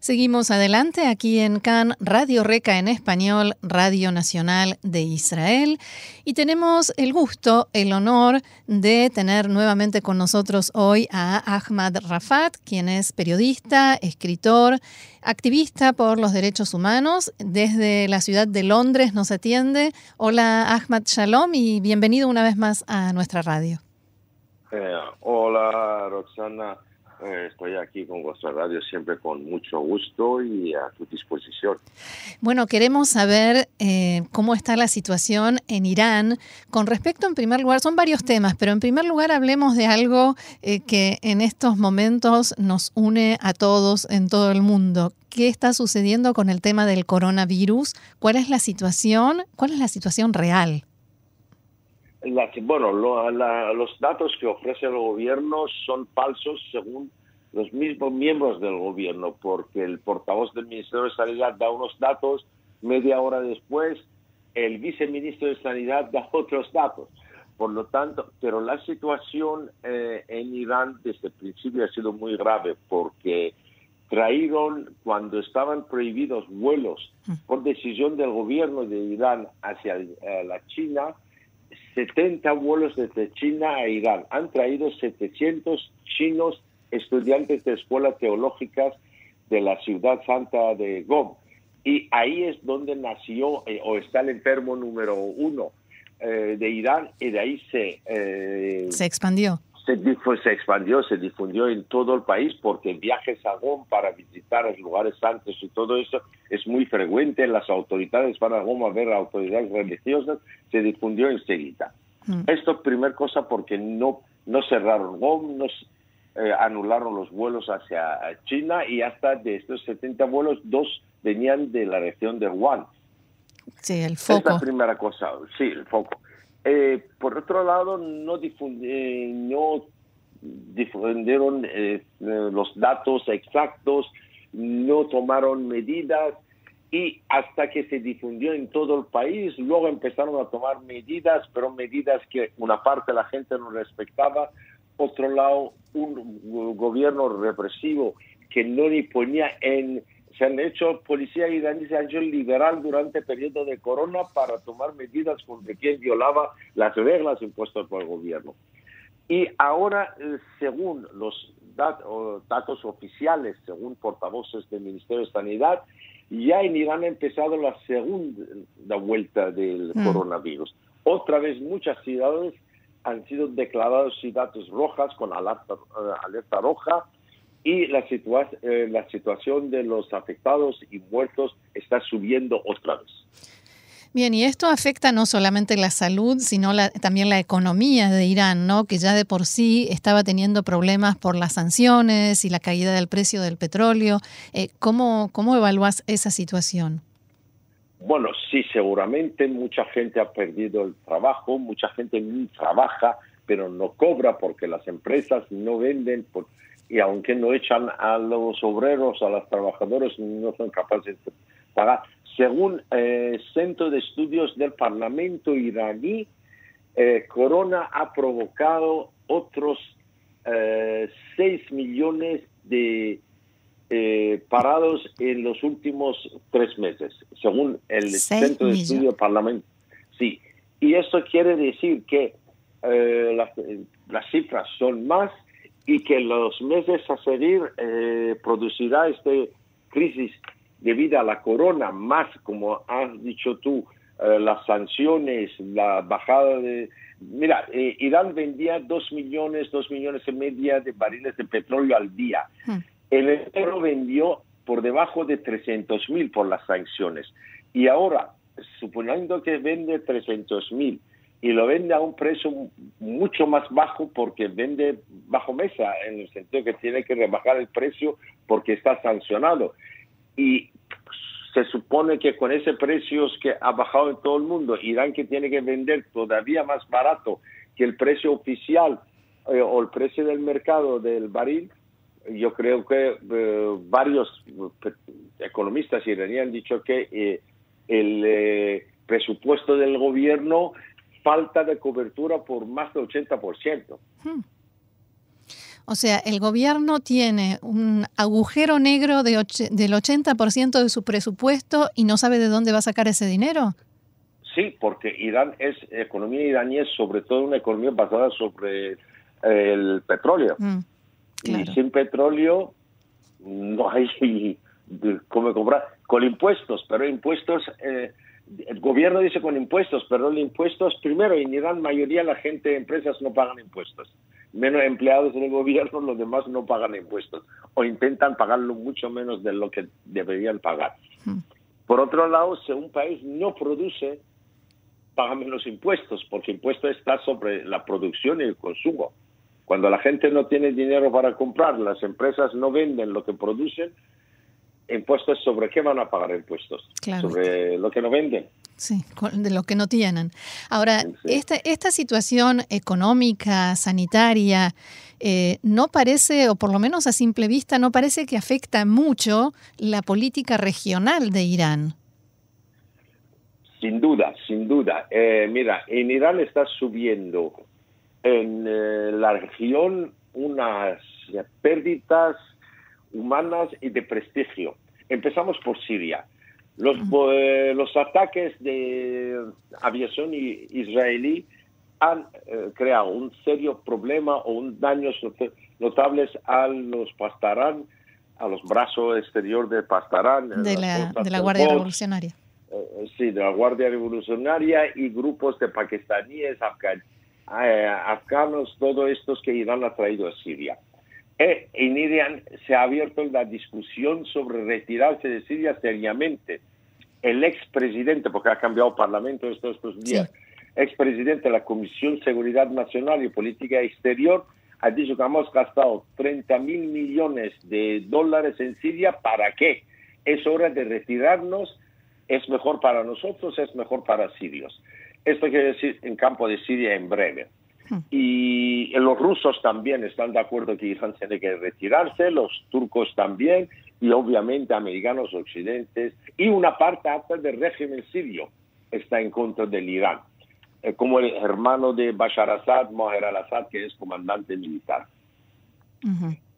Seguimos adelante aquí en CAN, Radio Reca en español, Radio Nacional de Israel. Y tenemos el gusto, el honor de tener nuevamente con nosotros hoy a Ahmad Rafat, quien es periodista, escritor, activista por los derechos humanos. Desde la ciudad de Londres nos atiende. Hola Ahmad Shalom y bienvenido una vez más a nuestra radio. Eh, hola Roxana. Eh, estoy aquí con vuestra radio siempre con mucho gusto y a tu disposición. Bueno, queremos saber eh, cómo está la situación en Irán con respecto, en primer lugar, son varios temas, pero en primer lugar hablemos de algo eh, que en estos momentos nos une a todos en todo el mundo. ¿Qué está sucediendo con el tema del coronavirus? ¿Cuál es la situación? ¿Cuál es la situación real? Bueno, los datos que ofrece el gobierno son falsos según los mismos miembros del gobierno, porque el portavoz del Ministerio de Sanidad da unos datos, media hora después el viceministro de Sanidad da otros datos. Por lo tanto, pero la situación eh, en Irán desde el principio ha sido muy grave porque trajeron, cuando estaban prohibidos vuelos por decisión del gobierno de Irán hacia eh, la China, 70 vuelos desde China a Irán. Han traído 700 chinos estudiantes de escuelas teológicas de la ciudad santa de Gom. Y ahí es donde nació eh, o está el enfermo número uno eh, de Irán y de ahí se... Eh, se expandió. Se, se, expandió, se difundió en todo el país porque viajes a Gom para visitar los lugares santos y todo eso es muy frecuente. Las autoridades van a Gom a ver a autoridades religiosas, se difundió enseguida. Mm. Esto Esto, primer cosa, porque no, no cerraron Gom, no, eh, anularon los vuelos hacia China y hasta de estos 70 vuelos, dos venían de la región de Wuhan. Sí, el foco. Es la primera cosa, sí, el foco. Eh, por otro lado, no, no difundieron eh, los datos exactos, no tomaron medidas y hasta que se difundió en todo el país, luego empezaron a tomar medidas, pero medidas que una parte de la gente no respetaba, otro lado un gobierno represivo que no ni ponía en se han hecho policía iraní se han hecho liberal durante el periodo de corona para tomar medidas contra quien violaba las reglas impuestas por el gobierno. Y ahora, eh, según los datos oficiales, según portavoces del Ministerio de Sanidad, ya en Irán ha empezado la segunda vuelta del mm. coronavirus. Otra vez muchas ciudades han sido declarados ciudades rojas con alerta, eh, alerta roja y la, eh, la situación de los afectados y muertos está subiendo otra vez. Bien, y esto afecta no solamente la salud, sino también la economía de Irán, ¿no? que ya de por sí estaba teniendo problemas por las sanciones y la caída del precio del petróleo. Eh, ¿cómo, ¿Cómo evalúas esa situación? Bueno, sí, seguramente mucha gente ha perdido el trabajo, mucha gente trabaja, pero no cobra porque las empresas no venden y aunque no echan a los obreros, a los trabajadores, no son capaces de pagar. Según el eh, Centro de Estudios del Parlamento iraní, eh, Corona ha provocado otros eh, 6 millones de eh, parados en los últimos tres meses, según el Centro de Estudio Parlamento. Sí, y eso quiere decir que las, cifras son más y que los meses a seguir eh, producirá esta crisis debido a la corona, más como has dicho tú, las sanciones, la bajada de... Mira, Irán vendía dos millones, dos millones y media de barriles de petróleo al día. Hmm. El enero vendió por debajo de 300 mil por las sanciones. Y ahora, suponiendo que vende 300 mil y lo vende a un precio mucho más bajo porque vende bajo mesa, en el sentido que tiene que rebajar el precio porque está sancionado. Y se supone que con ese precio que ha bajado en todo el mundo, Irán que tiene que vender todavía más barato que el precio oficial eh, o el precio del mercado del barril, yo creo que eh, varios eh, economistas iraníes han dicho que eh, el eh, presupuesto del gobierno falta de cobertura por más del 80%. Hmm. O sea, el gobierno tiene un agujero negro de del 80% de su presupuesto y no sabe de dónde va a sacar ese dinero. Sí, porque Irán es, economía iraní es sobre todo una economía basada sobre el petróleo. Mm, y sin petróleo no hay cómo comprar. Con impuestos, pero impuestos, eh, el gobierno dice con impuestos, pero los impuestos, primero, en Irán mayoría la gente, empresas no pagan impuestos. Menos empleados en el gobierno, los demás no pagan impuestos. O intentan pagarlo mucho menos de lo que deberían pagar. Por otro lado, si un país no produce, paga menos impuestos, porque impuesto está sobre la producción y el consumo. Cuando la gente no tiene dinero para comprar, las empresas no venden lo que producen, impuestos sobre qué van a pagar impuestos? Sobre lo que no venden. Sí, de lo que no tienen. Ahora, esta, esta situación económica, sanitaria, eh, no parece, o por lo menos a simple vista, no parece que afecta mucho la política regional de Irán. Sin duda, sin duda. Eh, mira, en Irán está subiendo en eh, la región unas pérdidas humanas y de prestigio. Empezamos por Siria. Los, eh, los ataques de aviación israelí han eh, creado un serio problema o un daños notables a los Pastarán, a los brazos exterior de Pastarán. De la, de la Guardia Revolucionaria. sí, de la Guardia Revolucionaria y grupos de pakistaníes, afganos eh, afganos, todos estos que Irán ha traído a Siria. Eh, en Irán se ha abierto la discusión sobre retirarse de Siria seriamente. El expresidente, porque ha cambiado el parlamento estos, estos días, expresidente de la Comisión Seguridad Nacional y Política Exterior, ha dicho que hemos gastado 30 mil millones de dólares en Siria. ¿Para qué? Es hora de retirarnos. Es mejor para nosotros, es mejor para sirios. Esto quiere decir en campo de Siria en breve. Y los rusos también están de acuerdo que Irán tiene que retirarse, los turcos también, y obviamente americanos occidentes, y una parte alta del régimen sirio está en contra del Irán, eh, como el hermano de Bashar Assad, Mohamed al-Assad, que es comandante militar.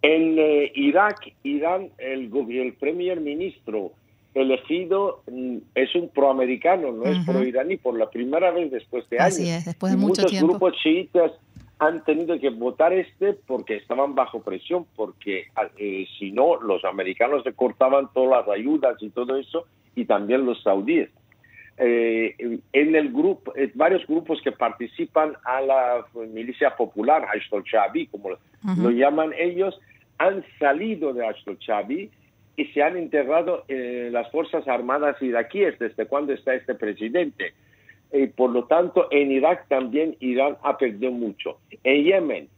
En eh, Irak, Irán, el, el primer ministro elegido mm, es un proamericano, no es pro-iraní, por la primera vez después de años. Así es, después de mucho muchos grupos chiitas han tenido que votar este porque estaban bajo presión, porque ah, eh, si no, los americanos le cortaban todas las ayudas y todo eso, y también los saudíes. Eh, en el grupo, eh, varios grupos que participan a la milicia popular, Ashtol Chabi, como lo llaman ellos, han salido de Ashtol Chabi y se han integrado en las Fuerzas Armadas iraquíes desde cuando está este presidente. Y por lo tanto, en Irak también Irán ha perdido mucho. En Yemen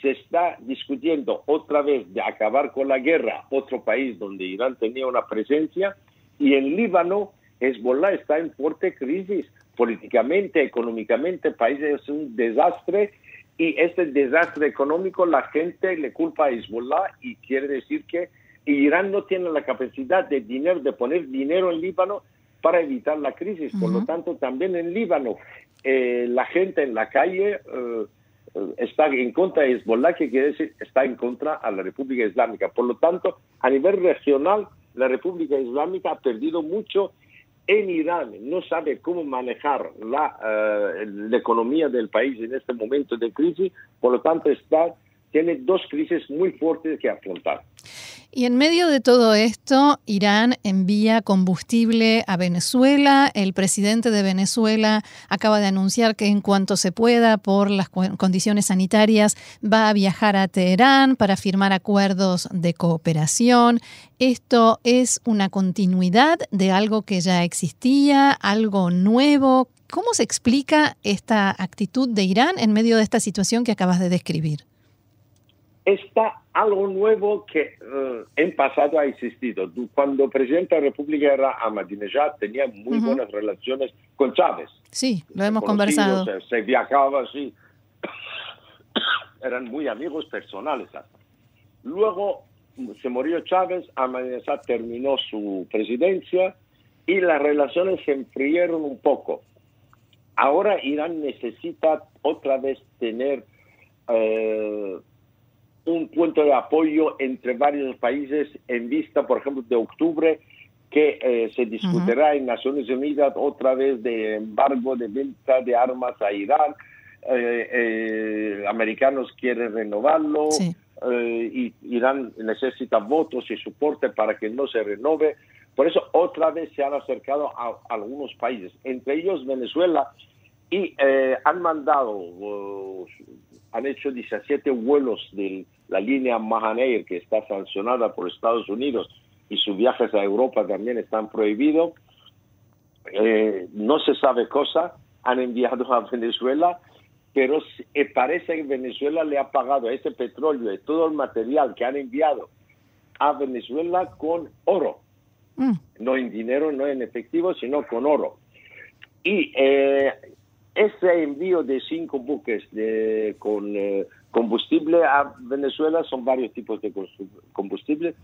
se está discutiendo otra vez de acabar con la guerra, otro país donde Irán tenía una presencia, y en Líbano Hezbollah está en fuerte crisis políticamente, económicamente, el país es un desastre y este desastre económico la gente le culpa a Hezbollah y quiere decir que Irán no tiene la capacidad de dinero, de poner dinero en Líbano para evitar la crisis. Por lo tanto, también en Líbano, eh, la gente en la calle eh, está en contra de Hezbollah, que quiere decir está en contra a la República Islámica. Por lo tanto, a nivel regional, la República Islámica ha perdido mucho en Irán no sabe cómo manejar la, eh, la, economía del país en este momento de crisis, por lo tanto está, tiene dos crisis muy fuertes que afrontar. Y en medio de todo esto, Irán envía combustible a Venezuela. El presidente de Venezuela acaba de anunciar que en cuanto se pueda, por las condiciones sanitarias, va a viajar a Teherán para firmar acuerdos de cooperación. ¿Esto es una continuidad de algo que ya existía, algo nuevo? ¿Cómo se explica esta actitud de Irán en medio de esta situación que acabas de describir? Está algo nuevo que uh, en pasado ha existido. Cuando presidente de la República era Ahmadinejad, tenía muy buenas relaciones con Chávez. Sí, lo hemos conversado. Se, viajaba así. Eran muy amigos personales. Luego se murió Chávez, Ahmadinejad terminó su presidencia y las relaciones se enfriaron un poco. Ahora Irán necesita otra vez tener eh, un punto de apoyo entre varios países en vista, por ejemplo, de octubre, que eh, se discutirá en Naciones Unidas otra vez de embargo de venta de armas a Irán. Eh, americanos quieren renovarlo y Irán necesita votos y soporte para que no se renove. Por eso otra vez se han acercado a, algunos países, entre ellos Venezuela, y eh, han mandado, uh, han hecho 17 vuelos de la línea Mahaneir, que está sancionada por Estados Unidos, y sus viajes a Europa también están prohibidos. Eh, no se sabe cosa, han enviado a Venezuela, pero eh, parece que Venezuela le ha pagado ese petróleo y todo el material que han enviado a Venezuela con oro. Mm. No en dinero, no en efectivo, sino con oro. Y eh, ese envío de cinco buques de, con eh, combustible a Venezuela, son varios tipos de combustible,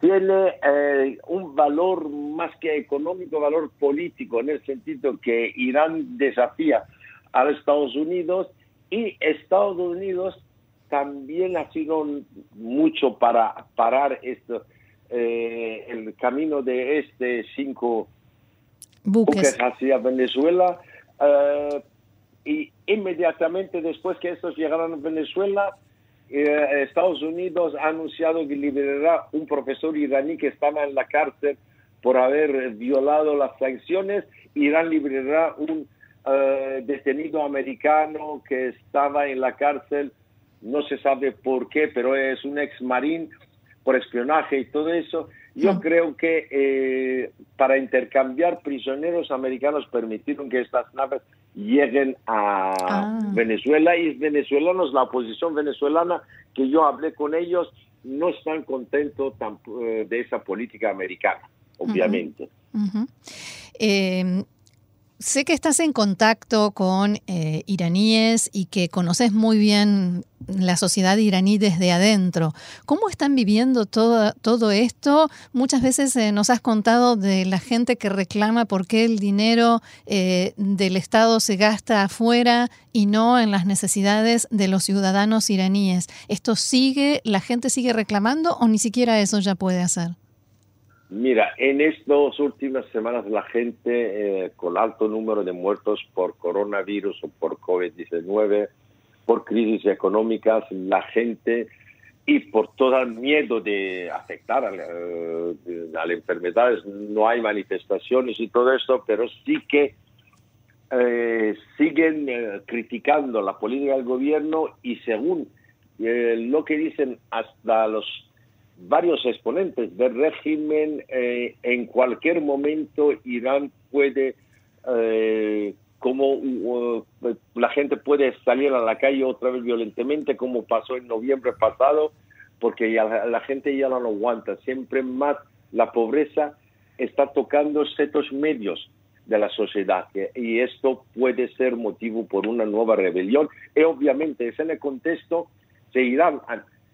tiene eh, un valor más que económico, valor político, en el sentido que Irán desafía a Estados Unidos y Estados Unidos también ha sido mucho para parar esto eh, el camino de este cinco buques, hacia Venezuela eh, y inmediatamente después que estos llegaron a Venezuela, eh, Estados Unidos ha anunciado que liberará un profesor iraní que estaba en la cárcel por haber violado las sanciones. Irán liberará un detenido americano que estaba en la cárcel, no se sabe por qué, pero es un ex marín por espionaje y todo eso. Yo creo que eh, para intercambiar prisioneros americanos permitieron que estas naves lleguen a ah. Venezuela y venezolanos, la oposición venezolana, que yo hablé con ellos, no están contentos eh, de esa política americana, obviamente. Sé que estás en contacto con eh, iraníes y que conoces muy bien la sociedad iraní desde adentro. ¿Cómo están viviendo todo, todo esto? Muchas veces eh, nos has contado de la gente que reclama por qué el dinero eh, del Estado se gasta afuera y no en las necesidades de los ciudadanos iraníes. ¿Esto sigue, la gente sigue reclamando o ni siquiera eso ya puede hacer? Mira, en estas últimas semanas la gente eh, con alto número de muertos por coronavirus o por COVID-19, por crisis económicas, la gente y por todo el miedo de afectar a, eh, las enfermedades, no hay manifestaciones y todo esto, pero sí que eh, siguen criticando la política del gobierno y según lo que dicen hasta los varios exponentes del régimen, eh, en cualquier momento Irán puede, eh, como uh, la gente puede salir a la calle otra vez violentamente, como pasó en noviembre pasado, porque ya la, gente ya no lo aguanta. Siempre más la pobreza está tocando ciertos medios de la sociedad y esto puede ser motivo por una nueva rebelión y obviamente es en el contexto de Irán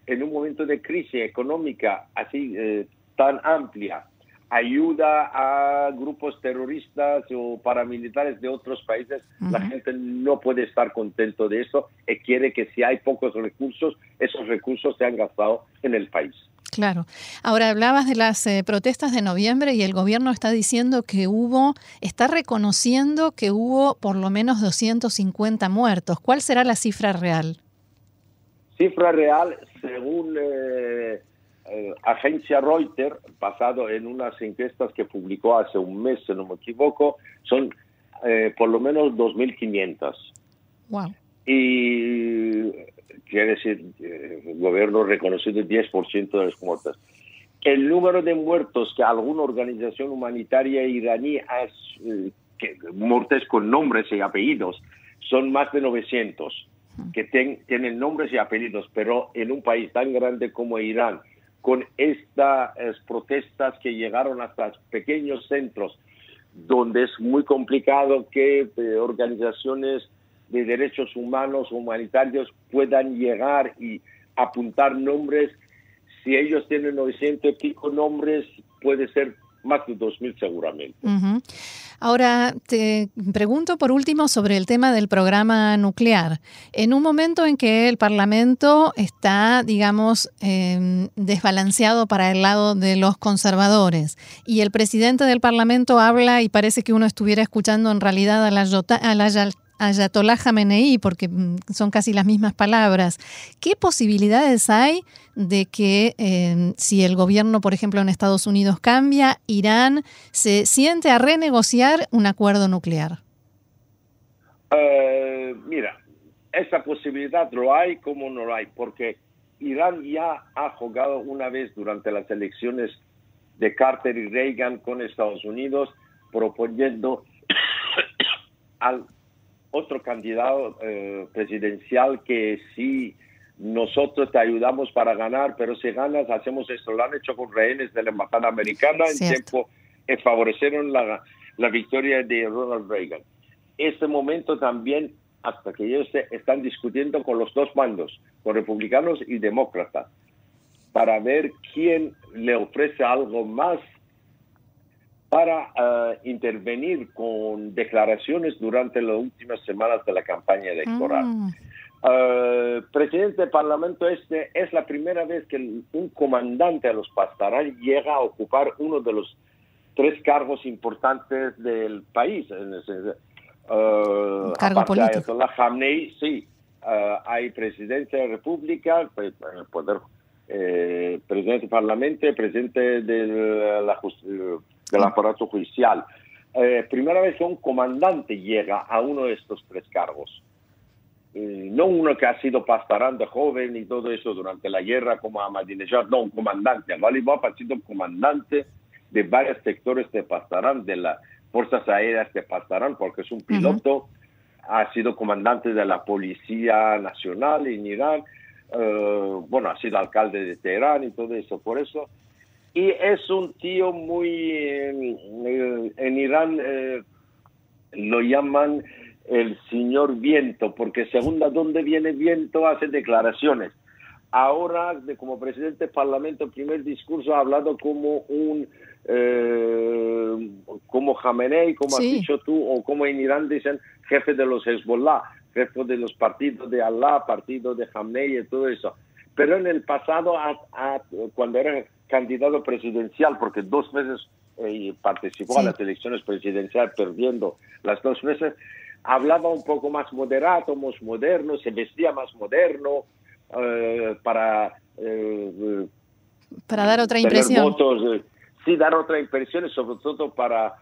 en un momento de crisis económica así eh, tan amplia, ayuda a grupos terroristas o paramilitares de otros países, la gente no puede estar contento de eso y quiere que si hay pocos recursos, esos recursos sean gastados en el país. Claro. Ahora hablabas de las eh, protestas de noviembre y el gobierno está diciendo que hubo, está reconociendo que hubo por lo menos 250 muertos. ¿Cuál será la cifra real? Cifra real, según eh, eh, agencia Reuters, basado en unas encuestas que publicó hace un mes, si no me equivoco, son eh, por lo menos 2.500. Wow. Y quiere decir, el gobierno reconocido el 10% de las muertes. El número de muertos que alguna organización humanitaria iraní ha, que, muertes con nombres y apellidos, son más de 900 que tienen nombres y apellidos, pero en un país tan grande como Irán, con estas protestas que llegaron hasta pequeños centros, donde es muy complicado que eh, organizaciones de derechos humanos humanitarios puedan llegar y apuntar nombres. Si ellos tienen 900 y pico nombres, puede ser más de 2.000 seguramente. Ahora, te pregunto por último sobre el tema del programa nuclear. En un momento en que el Parlamento está, digamos, em, desbalanceado para el lado de los conservadores y el presidente del Parlamento habla y parece que uno estuviera escuchando en realidad a la, a la Ayatollah Jamenei, porque mm, son casi las mismas palabras, ¿qué posibilidades hay de que em, si el gobierno, por ejemplo, en Estados Unidos cambia, Irán se siente a renegociar un acuerdo nuclear? Eh, mira, esa posibilidad lo hay como no lo hay, porque Irán ya ha jugado una vez durante las elecciones de Carter y Reagan con Estados Unidos, proponiendo al otro candidato eh, presidencial que sí nosotros te ayudamos para ganar, pero si ganas hacemos esto. Lo han hecho con rehenes de la embajada americana en tiempo que favorecieron la, la victoria de Ronald Reagan. Este momento también, hasta que ellos están discutiendo con los dos bandos, con republicanos y demócratas, para ver quién le ofrece algo más para eh, intervenir con declaraciones durante las últimas semanas de la campaña electoral. Mm. Eh, presidente del Parlamento este es la primera vez que un comandante de los Pastarán llega a ocupar uno de los tres cargos importantes del país. En uh, Cargo político. sí, hay presidencia de la República, pues, poder, presidente del Parlamento, presidente de la justicia del aparato judicial. Eh, primera vez que un comandante llega a uno de estos tres cargos. no uno que ha sido pastarán de joven y todo eso durante la guerra como Ahmadinejad, no, un comandante. Al-Walibab ha sido comandante de varios sectores de Pastarán, de las Fuerzas Aéreas de Pastarán, porque es un piloto, ha sido comandante de la Policía Nacional en Irán, eh, bueno, ha sido alcalde de Teherán y todo eso. Por eso y es un tío muy, en Irán eh, lo llaman el señor viento, porque según a dónde viene viento hace declaraciones. Ahora, de, como presidente del Parlamento, primer discurso ha hablado como un, eh, como Jamenei, como has dicho tú, o como en Irán dicen jefe de los Hezbollah, jefe de los partidos de Allah, partido de Jamenei y todo eso. Pero en el pasado, cuando era candidato presidencial, porque dos veces eh, participó a las elecciones presidenciales perdiendo las dos veces, hablaba un poco más moderado, más moderno, se vestía más moderno eh, para... Eh, para dar otra impresión. Votos, sí, dar otra impresión, sobre todo para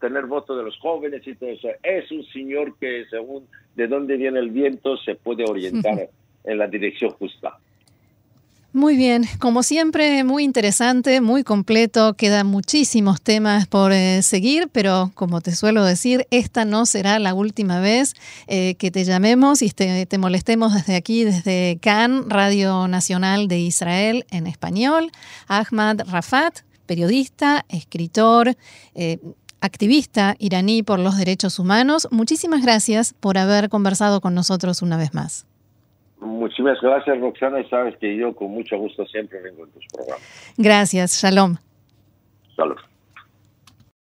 tener votos de los jóvenes y todo eso. Es un señor que según de dónde viene el viento se puede orientar en la dirección justa. Muy bien, como siempre, muy interesante, muy completo, quedan muchísimos temas por eh, seguir, pero como te suelo decir, esta no será la última vez eh, que te llamemos y te, molestemos desde aquí, desde Cannes, Radio Nacional de Israel en español. Ahmad Rafat, periodista, escritor, eh, activista iraní por los derechos humanos, muchísimas gracias por haber conversado con nosotros una vez más. Muchísimas gracias, Roxana, y sabes que yo con mucho gusto siempre vengo en tus programas. Gracias, Shalom. Shalom.